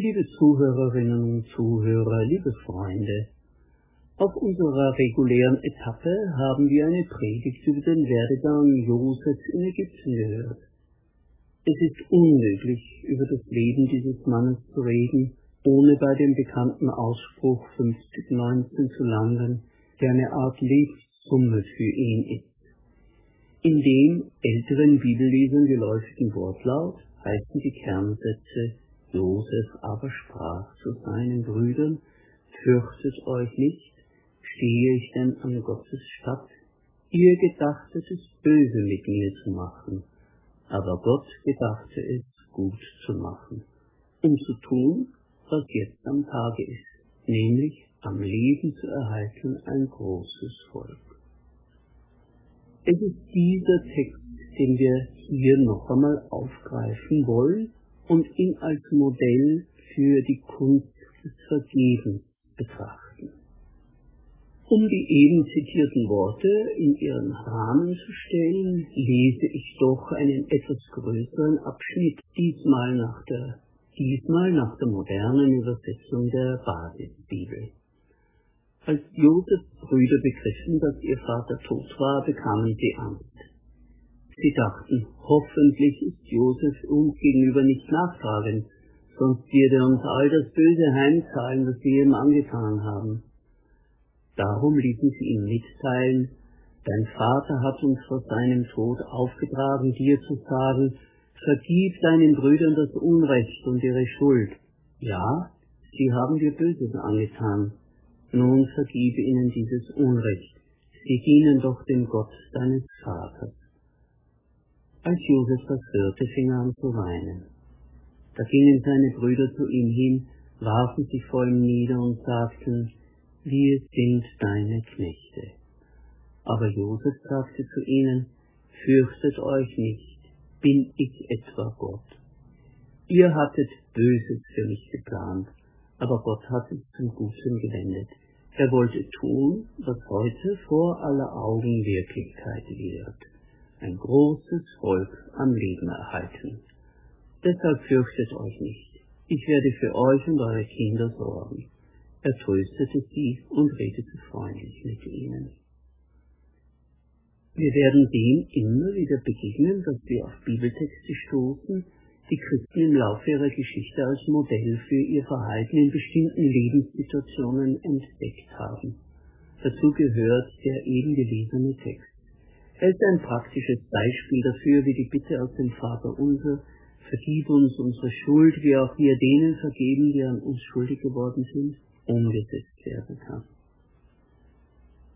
Liebe Zuhörerinnen und Zuhörer, liebe Freunde, auf unserer regulären Etappe haben wir eine Predigt über den Werdegang Josefs in Ägypten gehört. Es ist unmöglich, über das Leben dieses Mannes zu reden, ohne bei dem bekannten Ausspruch 5019 zu landen, der eine Art Lebenssumme für ihn ist. In dem älteren Bibellesern geläufigen Wortlaut heißen die Kernsätze Josef aber sprach zu seinen Brüdern, fürchtet euch nicht, stehe ich denn an Gottes Stadt? Ihr gedachtet es böse mit mir zu machen, aber Gott gedachte es gut zu machen, um zu tun, was jetzt am Tage ist, nämlich am Leben zu erhalten ein großes Volk. Es ist dieser Text, den wir hier noch einmal aufgreifen wollen und ihn als Modell für die Kunst des Vergebens betrachten. Um die eben zitierten Worte in ihren Rahmen zu stellen, lese ich doch einen etwas größeren Abschnitt, diesmal nach der, diesmal nach der modernen Übersetzung der Basisbibel. Als Josefs Brüder begriffen, dass ihr Vater tot war, bekamen sie Angst. Sie dachten, hoffentlich ist Josef uns gegenüber nicht nachtragend, sonst wird er uns all das Böse heimzahlen, was wir ihm angetan haben. Darum ließen sie ihm mitteilen, dein Vater hat uns vor seinem Tod aufgetragen, dir zu sagen, vergib deinen Brüdern das Unrecht und ihre Schuld. Ja, sie haben dir Böses angetan, nun vergibe ihnen dieses Unrecht. Sie dienen doch dem Gott deines Vaters. Als Josef das hörte, fing er an zu weinen. Da gingen seine Brüder zu ihm hin, warfen sich vor ihm nieder und sagten, wir sind deine Knechte. Aber Josef sagte zu ihnen, fürchtet euch nicht, bin ich etwa Gott? Ihr hattet Böses für mich geplant, aber Gott hat es zum Guten gewendet. Er wollte tun, was heute vor aller Augen Wirklichkeit wird. Ein großes Volk am Leben erhalten. Deshalb fürchtet euch nicht. Ich werde für euch und eure Kinder sorgen. Er tröstete sie und redete freundlich mit ihnen. Wir werden dem immer wieder begegnen, dass wir auf Bibeltexte stoßen, die Christen im Laufe ihrer Geschichte als Modell für ihr Verhalten in bestimmten Lebenssituationen entdeckt haben. Dazu gehört der eben gelesene Text. Er ist ein praktisches Beispiel dafür, wie die Bitte aus dem Vater unser, vergib uns unsere Schuld, wie auch wir denen vergeben, die an uns schuldig geworden sind, umgesetzt werden kann.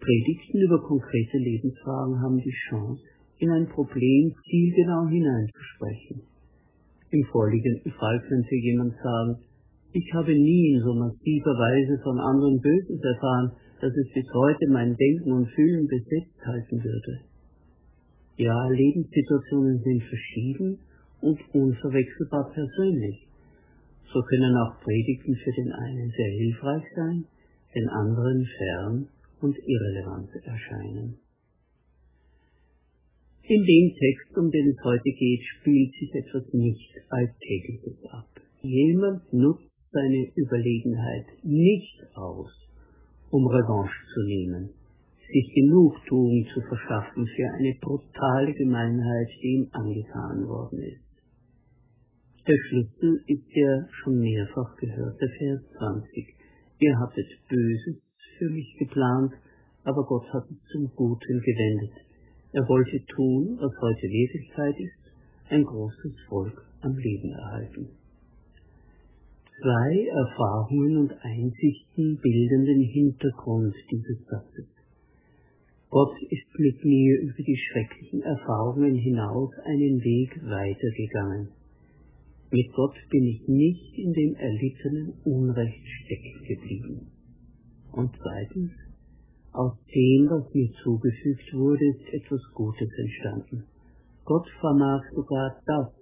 Predigten über konkrete Lebensfragen haben die Chance, in ein Problem zielgenau hineinzusprechen. Im vorliegenden Fall könnte jemand sagen, ich habe nie in so massiver Weise von anderen Böses erfahren, dass es bis heute mein Denken und Fühlen besetzt halten würde. Ja, Lebenssituationen sind verschieden und unverwechselbar persönlich. So können auch Predigten für den einen sehr hilfreich sein, den anderen fern und irrelevant erscheinen. In dem Text, um den es heute geht, spielt sich etwas nicht Alltägliches ab. Jemand nutzt seine Überlegenheit nicht aus, um Revanche zu nehmen, sich Genugtuung zu verschaffen für eine brutale Gemeinheit, die ihm angetan worden ist. Der Schlüssel ist der schon mehrfach gehörte Vers 20. Ihr hattet Böses für mich geplant, aber Gott hat es zum Guten gewendet er wollte tun, was heute Wirklichkeit ist, ein großes Volk am Leben erhalten. Zwei Erfahrungen und Einsichten bilden den Hintergrund dieses Satzes. Gott ist mit mir über die schrecklichen Erfahrungen hinaus einen Weg weitergegangen. Mit Gott bin ich nicht in dem erlittenen Unrecht stecken geblieben. Und zweitens, aus dem, was mir zugefügt wurde, ist etwas Gutes entstanden. Gott vermag sogar das.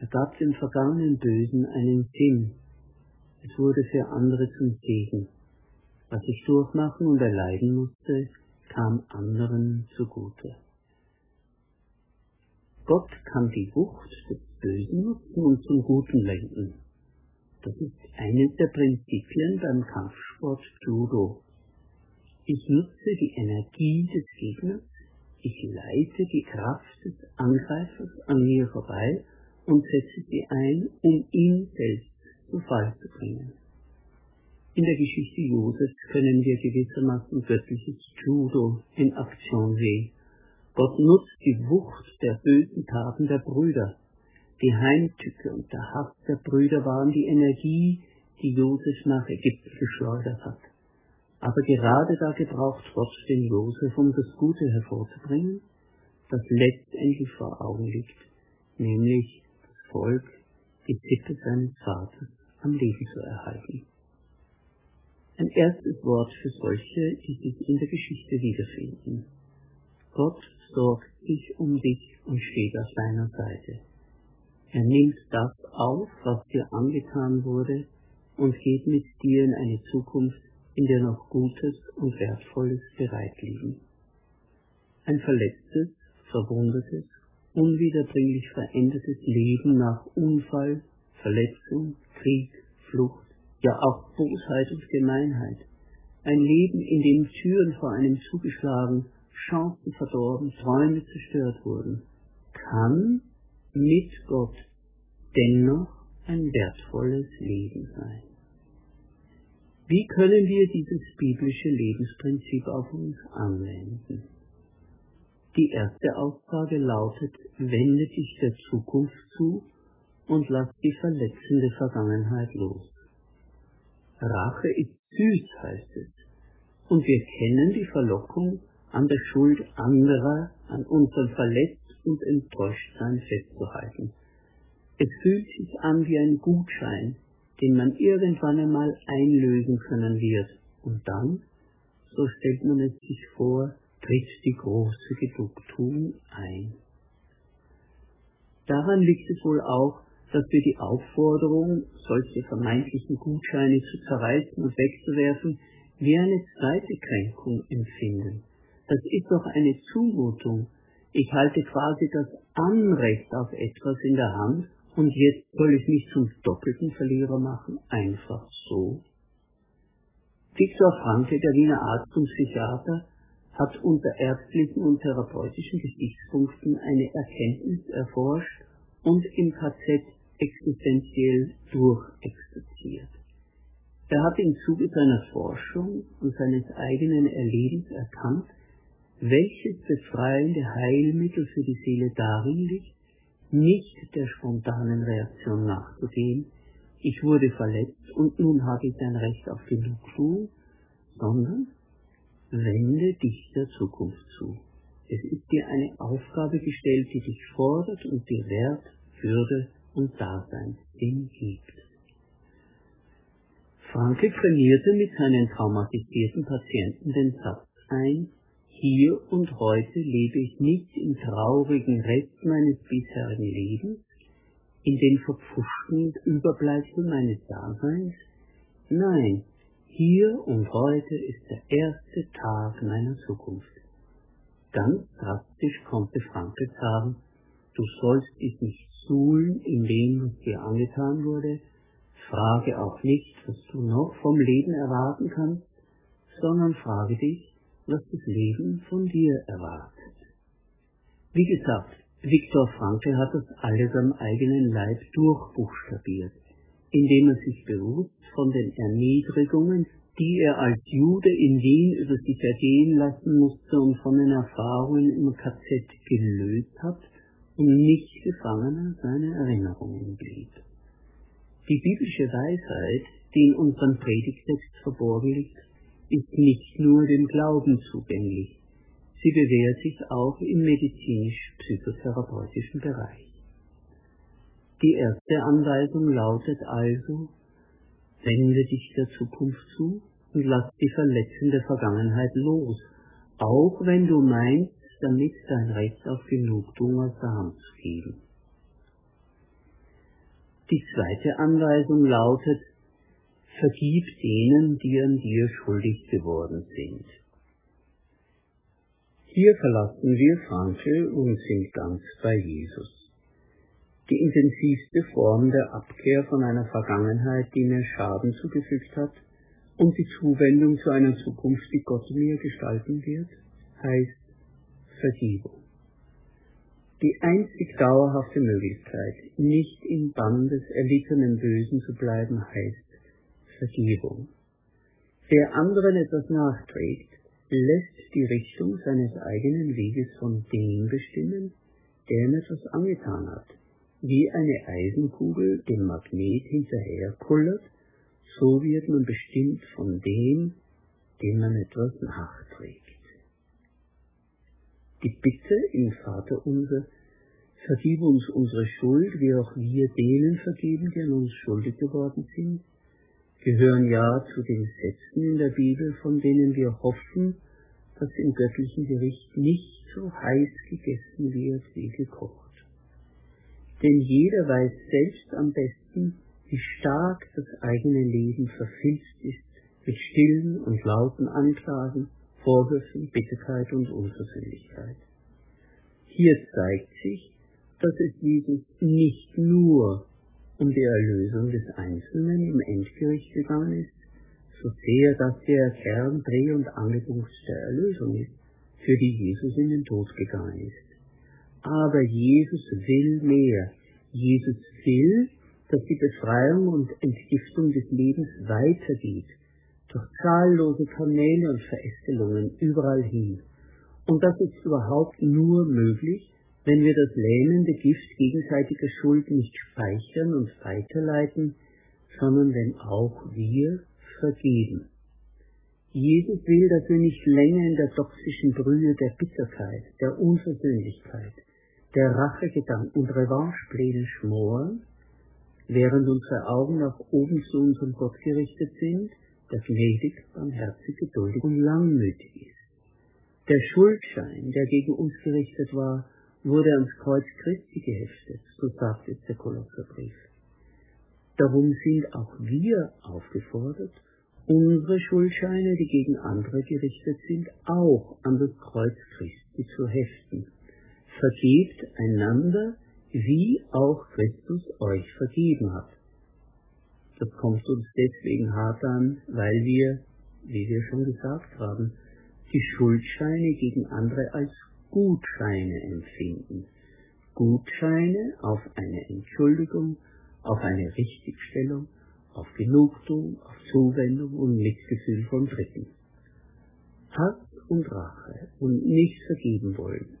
Er gab dem vergangenen Bösen einen Sinn. Es wurde für andere zum Segen. Was ich durchmachen und erleiden musste, kam anderen zugute. Gott kann die Wucht des Bösen nutzen und zum Guten lenken. Das ist eines der Prinzipien beim Kampfsport Judo. Ich nutze die Energie des Gegners, ich leite die Kraft des Angreifers an mir vorbei und setze sie ein, um ihn selbst zu Fall zu bringen. In der Geschichte Josefs können wir gewissermaßen göttliches Judo in Aktion sehen. Gott nutzt die Wucht der bösen Taten der Brüder. Die Heimtücke und der Hass der Brüder waren die Energie, die Josef nach Ägypten geschleudert hat. Aber gerade da gebraucht Gott den Josef, um das Gute hervorzubringen, das letztendlich vor Augen liegt, nämlich das Volk, die Sippe seines Vaters am Leben zu erhalten. Ein erstes Wort für solche, die sich in der Geschichte wiederfinden. Gott sorgt sich um dich und steht auf deiner Seite. Er nimmt das auf, was dir angetan wurde, und geht mit dir in eine Zukunft, in der noch Gutes und Wertvolles bereit liegen. Ein verletztes, verwundetes, unwiederbringlich verändertes Leben nach Unfall, Verletzung, Krieg, Flucht, ja auch Bosheit und Gemeinheit. Ein Leben, in dem Türen vor einem zugeschlagen, Chancen verdorben, Träume zerstört wurden, kann mit Gott dennoch ein wertvolles Leben sein. Wie können wir dieses biblische Lebensprinzip auf uns anwenden? Die erste Aussage lautet, wende dich der Zukunft zu und lass die verletzende Vergangenheit los. Rache ist süß, heißt es. Und wir kennen die Verlockung, an der Schuld anderer, an unserem Verletzt und Enttäuschtsein festzuhalten. Es fühlt sich an wie ein Gutschein, den man irgendwann einmal einlösen können wird. Und dann, so stellt man es sich vor, tritt die große Genugtuung ein. Daran liegt es wohl auch, dass wir die Aufforderung, solche vermeintlichen Gutscheine zu zerreißen und wegzuwerfen, wie eine zweite Kränkung empfinden. Das ist doch eine Zumutung. Ich halte quasi das Anrecht auf etwas in der Hand und jetzt soll ich mich zum doppelten Verlierer machen, einfach so. Viktor Franke, der Wiener Arzt und Psychiater, hat unter ärztlichen und therapeutischen Gesichtspunkten eine Erkenntnis erforscht und im KZ existenziell durchexerziert. Er hat im Zuge seiner Forschung und seines eigenen Erlebens erkannt, welches befreiende Heilmittel für die Seele darin liegt, nicht der spontanen Reaktion nachzugehen, ich wurde verletzt und nun habe ich ein Recht auf Genugtuung, sondern wende dich der Zukunft zu. Es ist dir eine Aufgabe gestellt, die dich fordert und dir Wert, Würde und Daseinssinn gibt. Franke trainierte mit seinen traumatisierten Patienten den Satz ein, hier und heute lebe ich nicht im traurigen Rest meines bisherigen Lebens, in den verpfuschten Überbleibseln meines Daseins. Nein, hier und heute ist der erste Tag meiner Zukunft. Ganz drastisch konnte Franke sagen, du sollst dich nicht suhlen in dem, was dir angetan wurde, frage auch nicht, was du noch vom Leben erwarten kannst, sondern frage dich, was das Leben von dir erwartet. Wie gesagt, Viktor Frankl hat das alles am eigenen Leib durchbuchstabiert, indem er sich bewusst von den Erniedrigungen, die er als Jude in Wien über sich ergehen lassen musste und von den Erfahrungen im KZ gelöst hat und nicht Gefangener seiner Erinnerungen blieb. Die biblische Weisheit, die in unserem Predigtext verborgen liegt, ist nicht nur dem Glauben zugänglich, sie bewährt sich auch im medizinisch-psychotherapeutischen Bereich. Die erste Anweisung lautet also, wende dich der Zukunft zu und lass die verletzende Vergangenheit los, auch wenn du meinst, damit dein Recht auf Genugtuung aus der Hand zu geben. Die zweite Anweisung lautet, vergib denen, die an dir schuldig geworden sind. Hier verlassen wir Franke und sind ganz bei Jesus. die intensivste Form der Abkehr von einer Vergangenheit, die mir Schaden zugefügt hat, und die Zuwendung zu einer Zukunft, die Gott mir gestalten wird, heißt Vergebung. Die einzig dauerhafte Möglichkeit, nicht im Bann des erlittenen Bösen zu bleiben, heißt Vergebung. Wer anderen etwas nachträgt, lässt die Richtung seines eigenen Weges von dem bestimmen, der ihm etwas angetan hat. Wie eine Eisenkugel dem Magnet hinterherkullert, so wird man bestimmt von dem, dem man etwas nachträgt. Die Bitte im Vater unser, vergib uns unsere Schuld, wie auch wir denen vergeben, die an uns schuldig geworden sind, gehören ja zu den Sätzen in der Bibel, von denen wir hoffen, dass im göttlichen Gericht nicht so heiß gegessen wird wie gekocht. Denn jeder weiß selbst am besten, wie stark das eigene Leben verfilzt ist mit stillen und lauten Anklagen, Vorwürfen, Bitterkeit und Unversöhnlichkeit. Hier zeigt sich, dass es Jesus nicht nur um die Erlösung des Einzelnen im Endgericht gegangen ist, so sehr das der Kern, Dreh- und Angelpunkt der Erlösung ist, für die Jesus in den Tod gegangen ist. Aber Jesus will mehr. Jesus will, dass die Befreiung und Entgiftung des Lebens weitergeht, durch zahllose Kanäle und Verästelungen überall hin. Und das ist überhaupt nur möglich, wenn wir das lähmende Gift gegenseitiger Schuld nicht speichern und weiterleiten, sondern wenn auch wir vergeben. Jesus will, dass wir nicht länger in der toxischen Brühe der Bitterkeit, der Unversöhnlichkeit, der Rachegedanken und Revanchepläne schmoren, während unsere Augen nach oben zu unserem Gott gerichtet sind, der gnädig, barmherzig, geduldig und langmütig ist. Der Schuldschein, der gegen uns gerichtet war, wurde ans Kreuz Christi geheftet, so sagt es der Kolosserbrief. Darum sind auch wir aufgefordert, unsere Schuldscheine, die gegen andere gerichtet sind, auch an das Kreuz Christi zu heften. Vergebt einander, wie auch Christus euch vergeben hat. Das kommt uns deswegen hart an, weil wir, wie wir schon gesagt haben, die Schuldscheine gegen andere als Gutscheine empfinden. Gutscheine auf eine Entschuldigung, auf eine Richtigstellung, auf Genugtuung, auf Zuwendung und Mitgefühl von Dritten. Hass und Rache und nicht vergeben wollen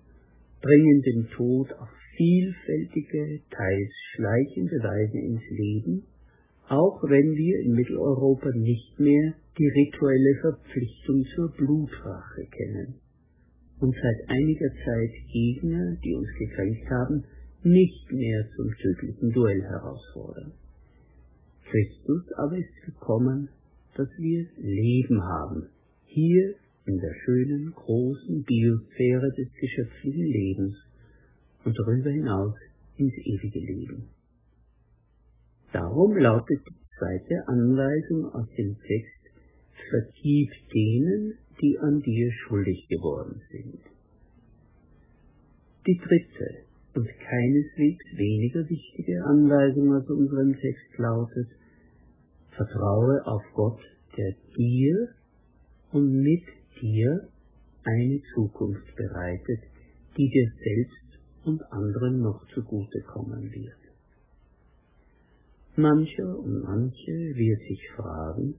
bringen den Tod auf vielfältige, teils schleichende Weise ins Leben, auch wenn wir in Mitteleuropa nicht mehr die rituelle Verpflichtung zur Blutrache kennen und seit einiger Zeit Gegner, die uns gekränkt haben, nicht mehr zum tödlichen Duell herausfordern. Christus aber ist gekommen, dass wir Leben haben, hier in der schönen, großen Biosphäre des geschöpflichen Lebens und darüber hinaus ins ewige Leben. Darum lautet die zweite Anweisung aus dem Text, vergib denen, die an dir schuldig geworden sind. Die dritte und keineswegs weniger wichtige Anweisung aus unserem Text lautet, Vertraue auf Gott, der dir und mit dir eine Zukunft bereitet, die dir selbst und anderen noch zugute kommen wird. Mancher und manche wird sich fragen,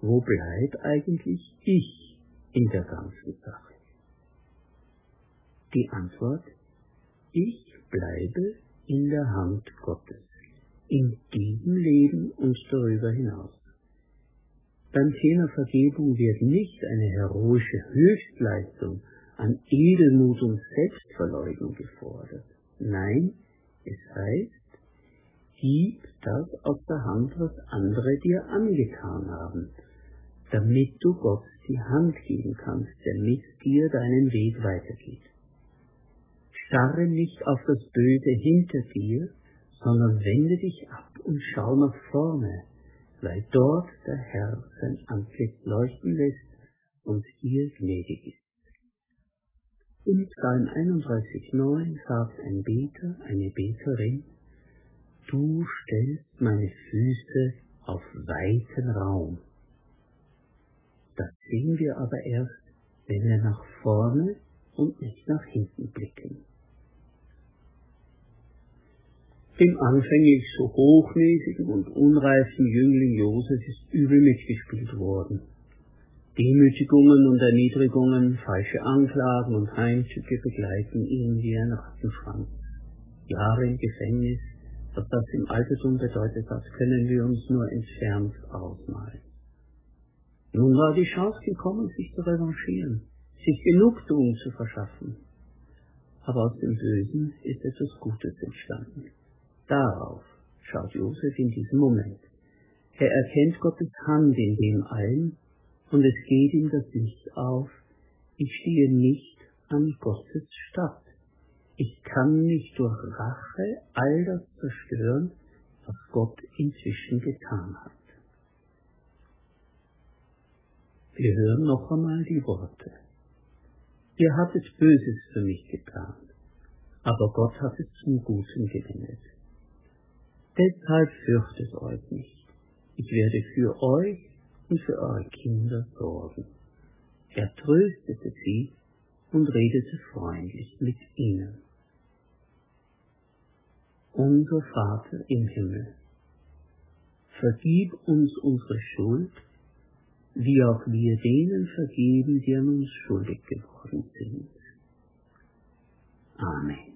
wo bleibt eigentlich ich in der ganzen Sache? Die Antwort, ich bleibe in der Hand Gottes in diesem Leben und darüber hinaus. Beim Thema Vergebung wird nicht eine heroische Höchstleistung an Edelmut und Selbstverleugnung gefordert. Nein, es heißt, gib das aus der Hand, was andere dir angetan haben, damit du Gott die Hand geben kannst, der mit dir deinen Weg weitergeht. Starre nicht auf das Böse hinter dir, sondern wende dich ab und schau nach vorne, weil dort der Herr sein Antlitz leuchten lässt und dir gnädig ist. In Psalm 31,9 sagt ein Beter, eine Beterin, Du stellst meine Füße auf weiten Raum. Das sehen wir aber erst, wenn wir nach vorne und nicht nach hinten blicken. Dem anfänglich so hochnäsigen und unreifen Jüngling Josef ist übel mitgespielt worden. Demütigungen und Erniedrigungen, falsche Anklagen und Heimzüge begleiten ihn wie ein Rattenschwanz. Jahre im Gefängnis, was das im Altertum bedeutet hat, können wir uns nur entfernt ausmalen. Nun war die Chance gekommen, sich zu revanchieren, sich Genugtuung zu verschaffen. Aber aus dem Bösen ist etwas Gutes entstanden. Darauf schaut Josef in diesem Moment. Er erkennt Gottes Hand in dem allen und es geht ihm das Licht auf, ich stehe nicht an Gottes Stadt. Ich kann nicht durch Rache all das zerstören, was Gott inzwischen getan hat. Wir hören noch einmal die Worte. Ihr hattet Böses für mich getan, aber Gott hat es zum Guten gewendet. Deshalb fürchtet euch nicht. Ich werde für euch und für eure Kinder sorgen. Er tröstete sie und redete freundlich mit ihnen unser Vater im Himmel, vergib uns unsere Schuld, wie auch wir denen vergeben, die an uns schuldig geworden sind. Amen.